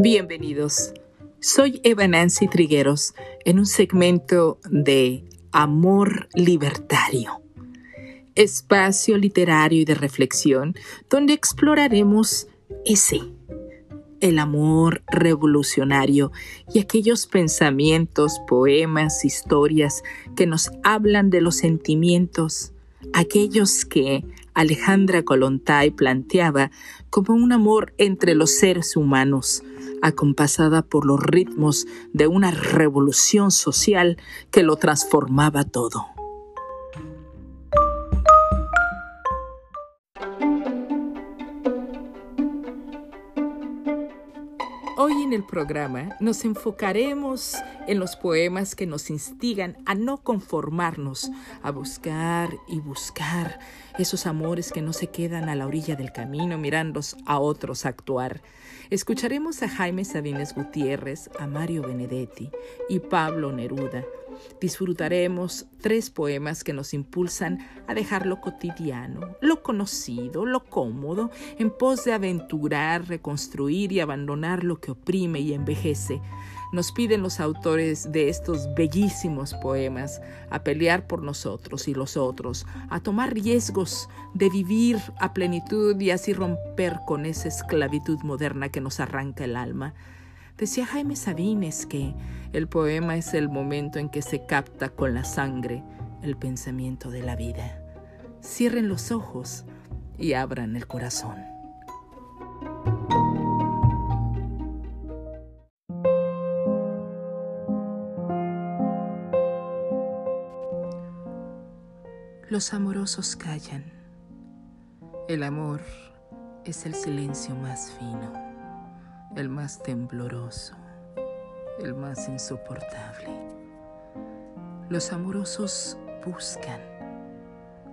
Bienvenidos. Soy Eva Nancy Trigueros en un segmento de Amor Libertario, espacio literario y de reflexión donde exploraremos ese, el amor revolucionario y aquellos pensamientos, poemas, historias que nos hablan de los sentimientos, aquellos que Alejandra Kolontai planteaba como un amor entre los seres humanos, acompasada por los ritmos de una revolución social que lo transformaba todo. Hoy en el programa nos enfocaremos en los poemas que nos instigan a no conformarnos, a buscar y buscar esos amores que no se quedan a la orilla del camino mirando a otros actuar. Escucharemos a Jaime Sabines Gutiérrez, a Mario Benedetti y Pablo Neruda. Disfrutaremos tres poemas que nos impulsan a dejar lo cotidiano, lo conocido, lo cómodo, en pos de aventurar, reconstruir y abandonar lo que oprime y envejece nos piden los autores de estos bellísimos poemas a pelear por nosotros y los otros, a tomar riesgos de vivir a plenitud y así romper con esa esclavitud moderna que nos arranca el alma. Decía Jaime Sabines que el poema es el momento en que se capta con la sangre el pensamiento de la vida. Cierren los ojos y abran el corazón. Los amorosos callan. El amor es el silencio más fino, el más tembloroso, el más insoportable. Los amorosos buscan.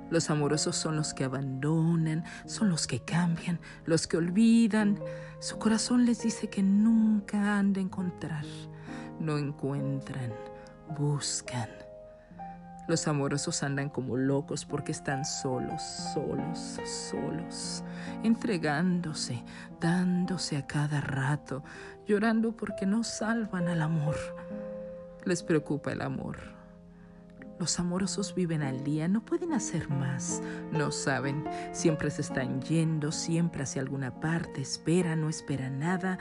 Los amorosos son los que abandonan, son los que cambian, los que olvidan. Su corazón les dice que nunca han de encontrar. No encuentran, buscan los amorosos andan como locos porque están solos, solos, solos, entregándose, dándose a cada rato, llorando porque no salvan al amor. Les preocupa el amor. Los amorosos viven al día, no pueden hacer más, no saben, siempre se están yendo, siempre hacia alguna parte, esperan, no esperan nada,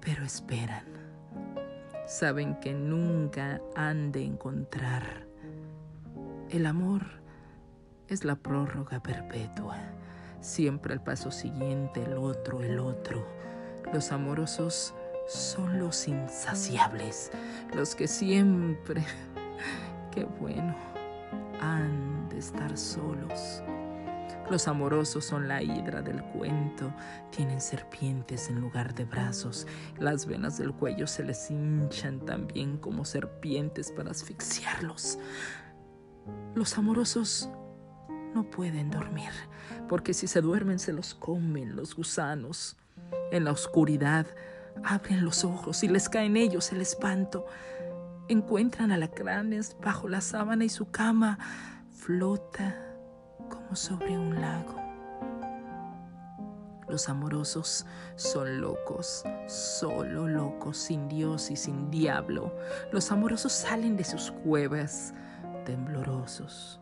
pero esperan. Saben que nunca han de encontrar el amor es la prórroga perpetua. Siempre el paso siguiente, el otro, el otro. Los amorosos son los insaciables, los que siempre, qué bueno, han de estar solos. Los amorosos son la hidra del cuento, tienen serpientes en lugar de brazos, las venas del cuello se les hinchan también como serpientes para asfixiarlos. Los amorosos no pueden dormir, porque si se duermen se los comen los gusanos. En la oscuridad abren los ojos y les cae en ellos el espanto. Encuentran alacranes bajo la sábana y su cama flota como sobre un lago. Los amorosos son locos, solo locos, sin Dios y sin diablo. Los amorosos salen de sus cuevas, temblorosos,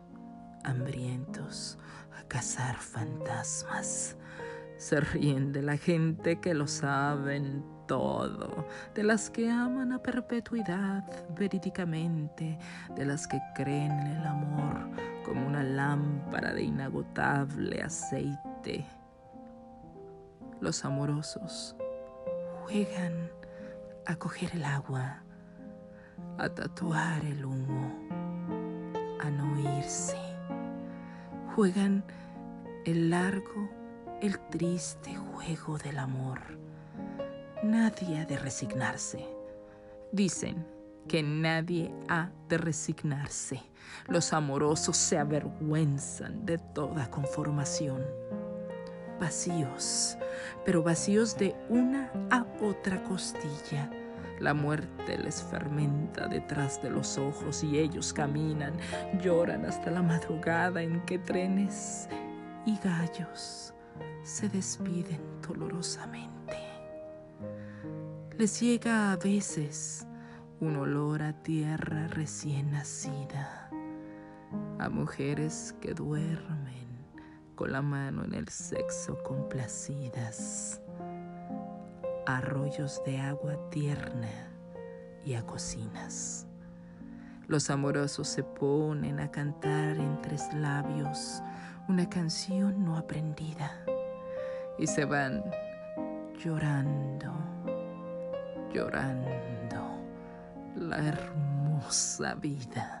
hambrientos, a cazar fantasmas. Se ríen de la gente que lo saben todo, de las que aman a perpetuidad verídicamente, de las que creen en el amor como una lámpara de inagotable aceite. Los amorosos juegan a coger el agua, a tatuar el humo a no irse. Juegan el largo, el triste juego del amor. Nadie ha de resignarse. Dicen que nadie ha de resignarse. Los amorosos se avergüenzan de toda conformación. Vacíos, pero vacíos de una a otra costilla la muerte les fermenta detrás de los ojos y ellos caminan, lloran hasta la madrugada en que trenes y gallos se despiden dolorosamente. les llega a veces un olor a tierra recién nacida, a mujeres que duermen con la mano en el sexo complacidas, arroyos de agua tierna y a cocinas. Los amorosos se ponen a cantar entre labios una canción no aprendida y se van llorando, llorando la hermosa vida.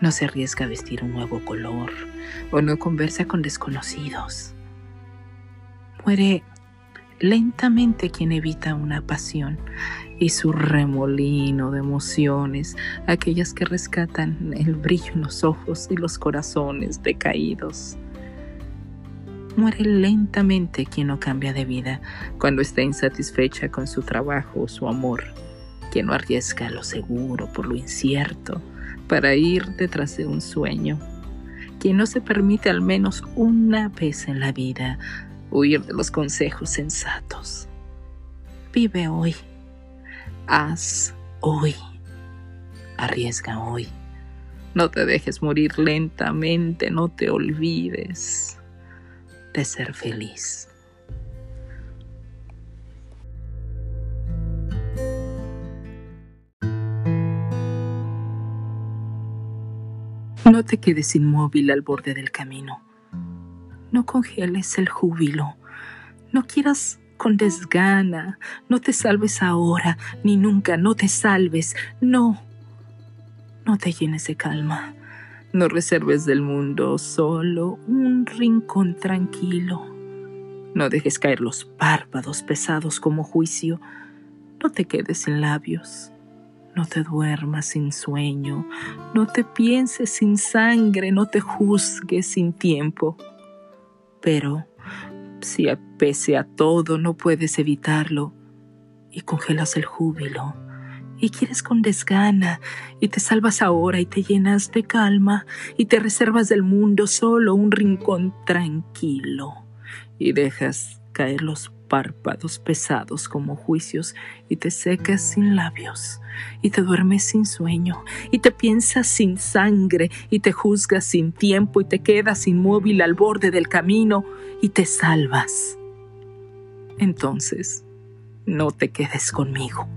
no se arriesga a vestir un nuevo color o no conversa con desconocidos. Muere lentamente quien evita una pasión y su remolino de emociones, aquellas que rescatan el brillo en los ojos y los corazones decaídos. Muere lentamente quien no cambia de vida cuando está insatisfecha con su trabajo o su amor, quien no arriesga lo seguro por lo incierto para ir detrás de un sueño, quien no se permite al menos una vez en la vida huir de los consejos sensatos. Vive hoy, haz hoy, arriesga hoy. No te dejes morir lentamente, no te olvides de ser feliz. No te quedes inmóvil al borde del camino. No congeles el júbilo. No quieras con desgana. No te salves ahora, ni nunca. No te salves. No. No te llenes de calma. No reserves del mundo solo un rincón tranquilo. No dejes caer los párpados pesados como juicio. No te quedes sin labios. No te duermas sin sueño, no te pienses sin sangre, no te juzgues sin tiempo. Pero si pese a todo no puedes evitarlo y congelas el júbilo y quieres con desgana y te salvas ahora y te llenas de calma y te reservas del mundo solo un rincón tranquilo y dejas caer los párpados pesados como juicios y te secas sin labios y te duermes sin sueño y te piensas sin sangre y te juzgas sin tiempo y te quedas inmóvil al borde del camino y te salvas. Entonces, no te quedes conmigo.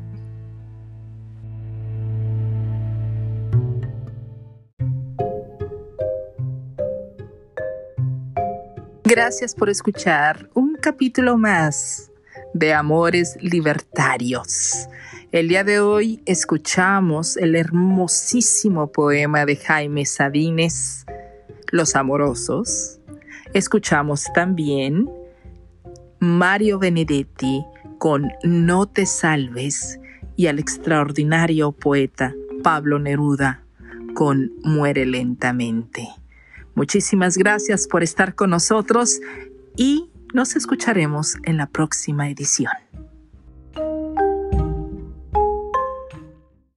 Gracias por escuchar un capítulo más de Amores Libertarios. El día de hoy escuchamos el hermosísimo poema de Jaime Sabines, Los Amorosos. Escuchamos también Mario Benedetti con No te salves y al extraordinario poeta Pablo Neruda con Muere lentamente. Muchísimas gracias por estar con nosotros y nos escucharemos en la próxima edición.